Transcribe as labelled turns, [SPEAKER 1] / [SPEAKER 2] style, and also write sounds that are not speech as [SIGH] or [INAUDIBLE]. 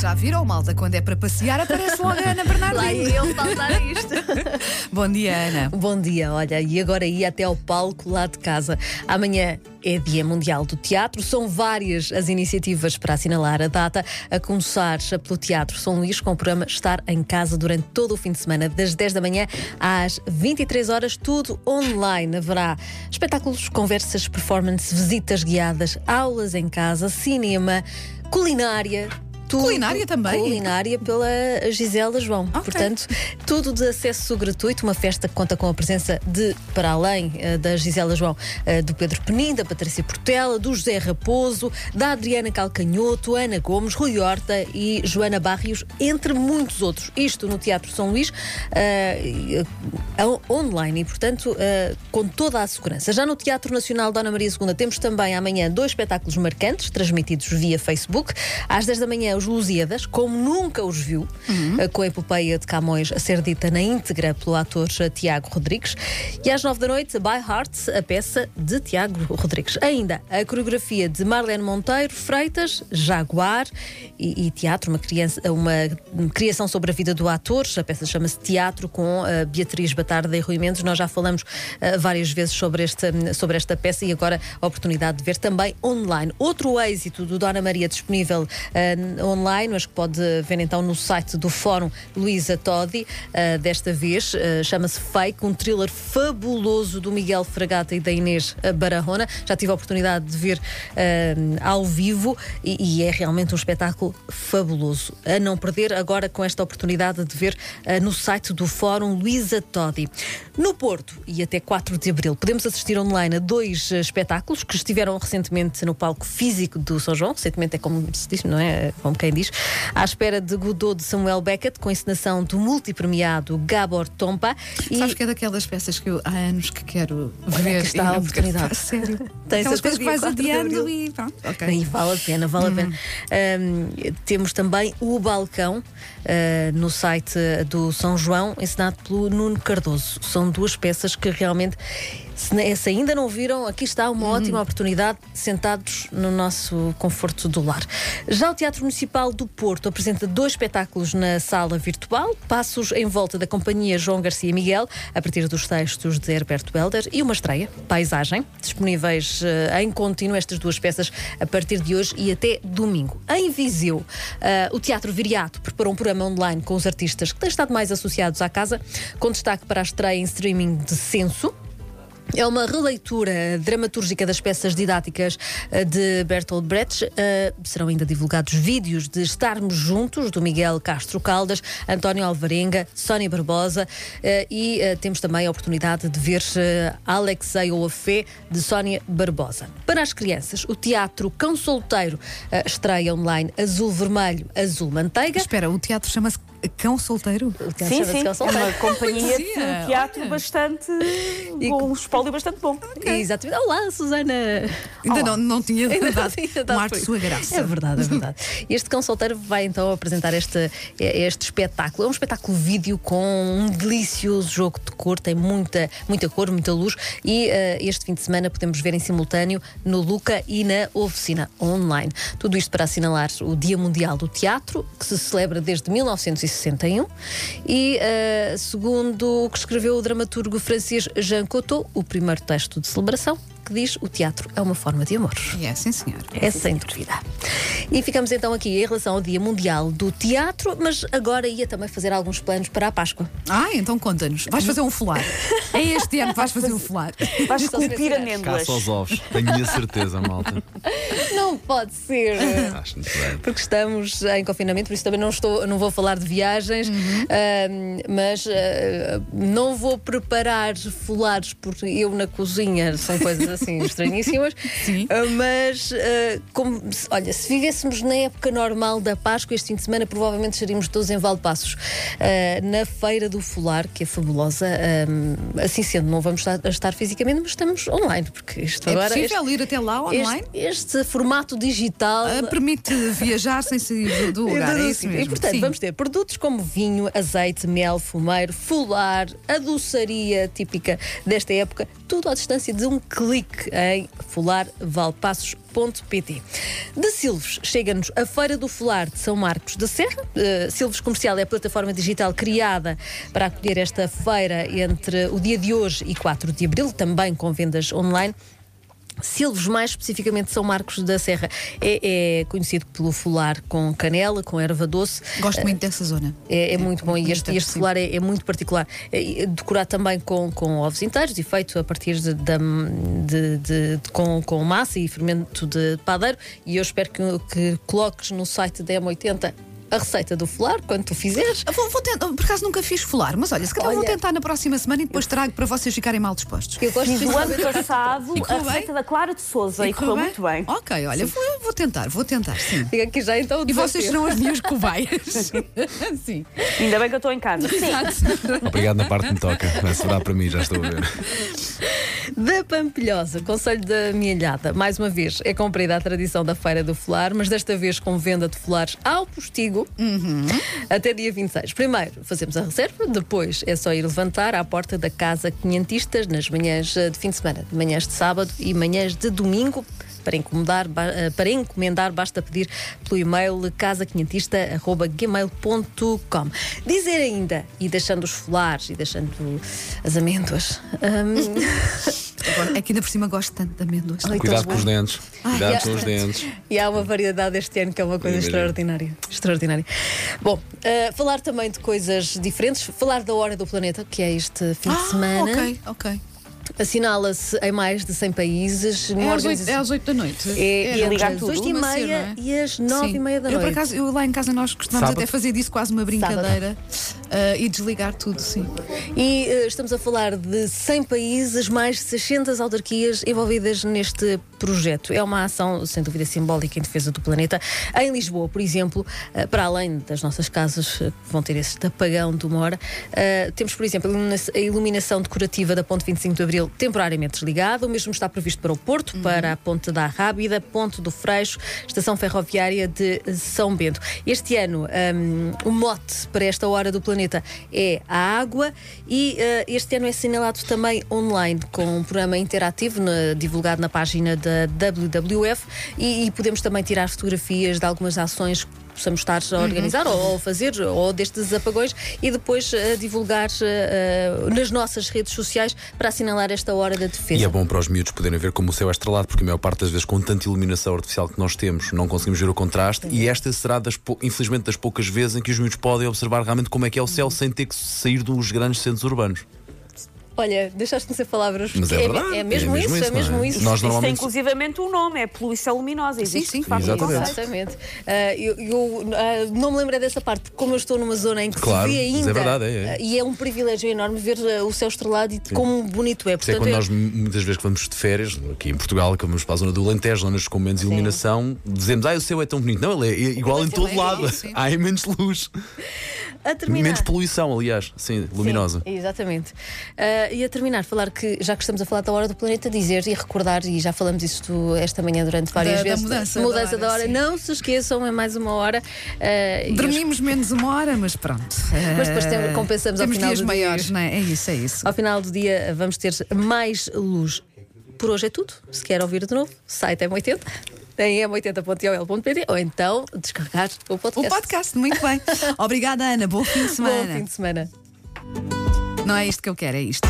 [SPEAKER 1] Já viram, malta? Quando é para passear, aparece logo a Ana
[SPEAKER 2] Lá
[SPEAKER 1] Bernardino.
[SPEAKER 2] ia eu faltar isto. [LAUGHS]
[SPEAKER 1] Bom dia, Ana.
[SPEAKER 2] Bom dia, olha, e agora ia até ao palco lá de casa. Amanhã é Dia Mundial do Teatro, são várias as iniciativas para assinalar a data, a começar pelo Teatro São Luís, com o programa Estar em Casa durante todo o fim de semana, das 10 da manhã às 23 horas, tudo online. Haverá espetáculos, conversas, performances, visitas guiadas, aulas em casa, cinema, culinária. Tudo,
[SPEAKER 1] Culinária também?
[SPEAKER 2] Culinária pela Gisela João.
[SPEAKER 1] Ok.
[SPEAKER 2] Portanto, tudo de acesso gratuito, uma festa que conta com a presença de, para além eh, da Gisela João, eh, do Pedro Penin, da Patrícia Portela, do José Raposo, da Adriana Calcanhoto, Ana Gomes, Rui Horta e Joana Barrios, entre muitos outros. Isto no Teatro São Luís, eh, online e, portanto, com toda a segurança. Já no Teatro Nacional Dona Maria II temos também amanhã dois espetáculos marcantes, transmitidos via Facebook. Às 10 da manhã, os Lusíadas, como nunca os viu, eh, com a epopeia de Camões a ser dita na íntegra pelo ator eh, Tiago Rodrigues. E às 9 da noite, By Heart, a peça de Tiago Rodrigues. Ainda a coreografia de Marlene Monteiro, Freitas, Jaguar e, e teatro, uma, criança, uma criação sobre a vida do ator. A peça chama-se Teatro com a Beatriz Batarda e Rui Mendes. Nós já falamos eh, várias vezes sobre esta, sobre esta peça e agora a oportunidade de ver também online. Outro êxito do Dona Maria disponível eh, online, mas que pode ver então no site do Fórum Luísa Todi, eh, desta vez eh, chama-se Fake, um thriller fabuloso do Miguel Fragata e da Inês Barahona. Já tive a oportunidade de ver eh, ao vivo e, e é realmente um espetáculo fabuloso. A não perder agora com esta oportunidade de ver no site do Fórum Luísa Todi. No Porto, e até 4 de Abril, podemos assistir online a dois espetáculos que estiveram recentemente no palco físico do São João. Recentemente é como se diz, não é? Como quem diz. À espera de Godot de Samuel Beckett, com a encenação do multipremiado Gabor Tompa. E
[SPEAKER 1] Sabes que é daquelas peças que eu há anos que quero ver.
[SPEAKER 2] que está a
[SPEAKER 1] e-
[SPEAKER 2] oportunidade.
[SPEAKER 1] A sério. [LAUGHS] Aquelas
[SPEAKER 2] até
[SPEAKER 1] coisas que vais
[SPEAKER 2] 4 de
[SPEAKER 1] adiando e pronto. Ok.
[SPEAKER 2] Aí vale a pena, vale a pena. Ahm, temos também o Balcão ah, no site do São João, ensinado pelo Nuno Cardoso. São duas peças que realmente, se, se ainda não viram, aqui está uma ótima oportunidade, sentados no nosso conforto do lar. Já o Teatro Municipal do Porto apresenta dois espetáculos na sala virtual, passos em volta da companhia João Garcia Miguel, a partir dos textos de Herberto Belder, e uma estreia, Paisagem, disponíveis eh, em contínuo estas duas peças a partir de hoje e até domingo. Em Viseu, eh, o Teatro Viriato preparou um programa online com os artistas que têm estado mais associados à casa, com destaque para a estreia em streaming de Censo. É uma releitura dramatúrgica das peças didáticas eh, de Bertolt Brecht. Eh, serão ainda divulgados vídeos de Estarmos Juntos, do Miguel Castro Caldas, António Alvarenga, Sónia Barbosa eh, e eh, temos também a oportunidade de ver Alexei ou a Fé, de Sónia Barbosa. Para as crianças, o Teatro Cão Solteiro estreia online Azul Vermelho, Azul Manteiga.
[SPEAKER 1] Espera, o teatro chama-se Cão Solteiro?
[SPEAKER 3] Sim, sim.
[SPEAKER 2] Cão
[SPEAKER 3] É
[SPEAKER 2] Solteiro.
[SPEAKER 3] uma [LAUGHS] companhia de teatro
[SPEAKER 1] olha.
[SPEAKER 3] bastante
[SPEAKER 2] E
[SPEAKER 3] bom,
[SPEAKER 2] com-
[SPEAKER 3] um espólio bastante bom.
[SPEAKER 2] Exatamente. Olá, Susana!
[SPEAKER 1] Ainda
[SPEAKER 2] Olá.
[SPEAKER 1] não, não tinha [LAUGHS]
[SPEAKER 2] não
[SPEAKER 1] dado um ar de sua graça.
[SPEAKER 2] É verdade, é [LAUGHS] verdade. Este cão solteiro vai então apresentar este, este espetáculo. É um espetáculo vídeo com um delicioso jogo de cor, tem muita, muita cor, muita luz. E eh, este fim de semana podemos ver em simultâneo no Luca e na oficina online. Tudo isto para assinalar o Dia Mundial do Teatro, que se celebra desde 1961. E eh, segundo o que escreveu o dramaturgo francês Jean Cocteau, o primeiro texto de celebração, que diz o teatro é uma forma de amor.
[SPEAKER 1] É, sim, senhor.
[SPEAKER 2] É sem dúvida. E ficamos então aqui em relação ao Dia Mundial do Teatro, mas agora ia também fazer alguns planos para a Páscoa.
[SPEAKER 1] Ah, então conta-nos. Vais fazer um folar. É este ano que vais fazer um folar.
[SPEAKER 3] Vais esculpir amêndoas.
[SPEAKER 4] Caça aos ovos, tenho a certeza, malta.
[SPEAKER 2] Não pode ser.
[SPEAKER 4] Acho muito bem.
[SPEAKER 2] Porque estamos em confinamento, por isso também não, estou, não vou falar de viagens, ahm, mas ah, não vou preparar folares porque eu na cozinha são coisas assim estranhíssimas. [LAUGHS]
[SPEAKER 1] Sim.
[SPEAKER 2] Ah, mas, ah, como, olha, se vivêssemos na época normal da Páscoa, este fim de semana, provavelmente estaríamos todos em Valpassos, ah, na Feira do Folar, que é fabulosa. Assim sendo, não vamos estar, estar fisicamente, mas estamos online, porque isto
[SPEAKER 1] É
[SPEAKER 2] agora.
[SPEAKER 1] possível ir até lá
[SPEAKER 2] este,
[SPEAKER 1] online?
[SPEAKER 2] este, este formato digital.
[SPEAKER 1] Permite viajar sem sair do, do lugar, é isso mesmo.
[SPEAKER 2] E portanto,
[SPEAKER 1] Sim.
[SPEAKER 2] vamos ter produtos como vinho, azeite, mel, fumeiro, folar, a doçaria típica desta época, tudo à distância de um clique em folarvalpassos.pt. De Silves chega-nos a Feira do Folar de São Marcos da Serra. Uh, Silves Comercial é a plataforma digital criada para acolher esta feira entre o dia de hoje e 4 de abril, também com vendas online. Silves, mais especificamente São Marcos da Serra, é, é conhecido pelo folar com canela, com erva doce.
[SPEAKER 1] Gosto muito dessa zona.
[SPEAKER 2] É, é muito bom e este, este
[SPEAKER 1] sim.
[SPEAKER 2] folar é, é muito particular. É, decorado também com, com ovos inteiros e feito a partir de, de- de- de- com, com massa e fermento de padeiro. E eu espero que, que coloques no site da M80 a receita do folar quando tu fizeres.
[SPEAKER 1] Vou, vou tentar, por acaso nunca fiz folar, mas olha, se calhar vou
[SPEAKER 2] Olha-
[SPEAKER 1] tentar na próxima semana e depois trago para vocês ficarem mal dispostos.
[SPEAKER 2] Eu gosto
[SPEAKER 3] Fiz
[SPEAKER 2] de
[SPEAKER 3] o ano passado [LAUGHS] a
[SPEAKER 1] bem?
[SPEAKER 3] receita da Clara de Souza e, correu muito bem.
[SPEAKER 1] Ok, olha, vou, vou tentar, vou tentar, sim.
[SPEAKER 2] Fica aqui já então
[SPEAKER 1] E vocês serão as minhas cobaias. [LAUGHS] [LAUGHS] sim.
[SPEAKER 3] Ainda bem que eu estou em casa. Sim.
[SPEAKER 4] Obrigado na parte que me toca. Vai se dar para mim, já estou a ver.
[SPEAKER 2] Da Pampilhosa, Conselho da Mielhada, mais uma vez é cumprida a tradição da Feira do Folar, mas desta vez com venda de folares ao postigo até dia 26. Primeiro fazemos a reserva, depois é só ir levantar à porta da Casa Quinhentistas nas manhãs eh, de fim de semana, de manhãs de sábado e manhãs de domingo. Para encomendar, ba- eh, para encomendar basta pedir pelo e-mail casaquinhentista.gmail.com Dizer ainda, e deixando os folares e deixando as amêndoas, hum, [LAUGHS]
[SPEAKER 1] Agora, é que ainda por cima gosto tanto de amêndoas.
[SPEAKER 2] Ai,
[SPEAKER 4] Cuidado com os dentes. Cuidado com os dentes.
[SPEAKER 2] E há uma variedade este ano que é uma coisa extraordinária. Extraordinária. Bom, eh, falar também de coisas diferentes, falar da Hora do Planeta, que é este fim de
[SPEAKER 1] Ah,
[SPEAKER 2] semana.
[SPEAKER 1] ok, ok.
[SPEAKER 2] Assinala-se em mais de 100 países.
[SPEAKER 1] É às, oito,
[SPEAKER 2] organização-
[SPEAKER 1] é às 8 da noite.
[SPEAKER 2] É,
[SPEAKER 3] de
[SPEAKER 2] entre
[SPEAKER 3] ligar tudo,
[SPEAKER 2] 8 e meia
[SPEAKER 1] é?
[SPEAKER 2] e as 9 e
[SPEAKER 1] Sim.
[SPEAKER 2] meia da
[SPEAKER 1] Eu,
[SPEAKER 2] noite.
[SPEAKER 1] por acaso, eu lá em casa nós costumamos
[SPEAKER 4] Sábado.
[SPEAKER 1] até fazer disso quase uma brincadeira ah, e desligar tudo, sim.
[SPEAKER 2] E eh, estamos a falar de 100 países, mais de 600 autarquias envolvidas neste projeto. É uma ação, sem dúvida, simbólica em defesa do planeta. Em Lisboa, por exemplo, eh, para além das nossas casas, eh, que vão ter esse apagão de uma hora, eh, temos, por exemplo, a ilumina- a iluminação decorativa da Ponte 25 de Abril temporariamente desligada. O mesmo está previsto para o Porto, para a Ponte da Rábida, Ponte do Freixo, Estação Ferroviária de São Bento. Este ano, hum, o mote para esta hora do planeta é a água e eh, este ano é assinalado também online com um programa interativo na- divulgado na página da WWF e, e podemos também tirar fotografias de algumas ações que possamos estar a organizar ou, ou fazer ou destes apagões e depois eh, divulgar eh, nas nossas redes sociais para assinalar esta hora da defesa.
[SPEAKER 4] E é bom para os miúdos poderem ver como o céu é estrelado, porque a maior parte das vezes, com tanta iluminação artificial que nós temos, não conseguimos ver o contraste. E esta será, das, infelizmente, das poucas vezes em que os miúdos podem observar realmente como é que é o céu sem ter que sair dos grandes centros urbanos.
[SPEAKER 2] Olha, deixaste-me ser palavras.
[SPEAKER 4] Mas é
[SPEAKER 2] porque
[SPEAKER 4] verdade,
[SPEAKER 2] É, mesmo
[SPEAKER 4] é
[SPEAKER 2] isso,
[SPEAKER 4] mesmo
[SPEAKER 2] é
[SPEAKER 4] isso, não
[SPEAKER 2] mesmo
[SPEAKER 4] é?
[SPEAKER 2] isso.
[SPEAKER 4] Nós
[SPEAKER 3] Isto tem
[SPEAKER 4] normalmente-
[SPEAKER 3] inclusivamente um nome, é poluição luminosa. Existe
[SPEAKER 1] sim.
[SPEAKER 3] um
[SPEAKER 4] Exatamente.
[SPEAKER 3] conceito.
[SPEAKER 2] Exatamente. Ah, eu eu, ah, não me lembrei dessa parte, como eu estou numa zona em que
[SPEAKER 4] Claro,
[SPEAKER 2] se vê
[SPEAKER 4] mas é
[SPEAKER 2] ainda.
[SPEAKER 4] verdade, é, é.
[SPEAKER 2] ah, E é um privilégio enorme ver ah, o céu estrelado e como bonito é.
[SPEAKER 4] Isso é
[SPEAKER 2] Portanto,
[SPEAKER 4] quando
[SPEAKER 2] é-
[SPEAKER 4] nós muitas vezes que vamos de férias, aqui em Portugal, que vamos para a zona do Alentejo, zonas com menos iluminação, dizemos, ah, o céu é tão bonito. Não, ele é igual em todo
[SPEAKER 1] é
[SPEAKER 4] lado.
[SPEAKER 1] sim. [LAUGHS]
[SPEAKER 4] Há menos luz.
[SPEAKER 2] A terminar.
[SPEAKER 4] Menos poluição, aliás. Sim, luminosa.
[SPEAKER 2] Sim, exatamente. Ah, e a terminar, falar que, já que estamos a falar da hora do planeta, dizer e recordar, e já falamos isto esta manhã durante várias
[SPEAKER 1] Da- da
[SPEAKER 2] vezes.
[SPEAKER 1] mudança
[SPEAKER 2] mudança
[SPEAKER 1] da
[SPEAKER 2] da
[SPEAKER 1] hora,
[SPEAKER 2] hora.
[SPEAKER 1] sim.
[SPEAKER 2] Não se esqueçam, é mais uma hora. Ah, e
[SPEAKER 1] Dormimos menos uma hora, mas pronto.
[SPEAKER 2] Mas depois tem- compensamos ao final
[SPEAKER 1] dias
[SPEAKER 2] do dia.
[SPEAKER 1] maiores, não é? É isso, é isso.
[SPEAKER 2] Ao final do dia vamos ter mais luz. Por hoje é tudo. Se quer ouvir de novo, site M80, em m80.ol.pt ou então descarregar o
[SPEAKER 1] O
[SPEAKER 2] podcast.
[SPEAKER 1] podcast, muito bem. [LAUGHS] Obrigada, Ana. Bom fim de
[SPEAKER 2] Bom
[SPEAKER 1] semana.
[SPEAKER 2] fim de semana.
[SPEAKER 1] Não é isto que eu quero, é isto.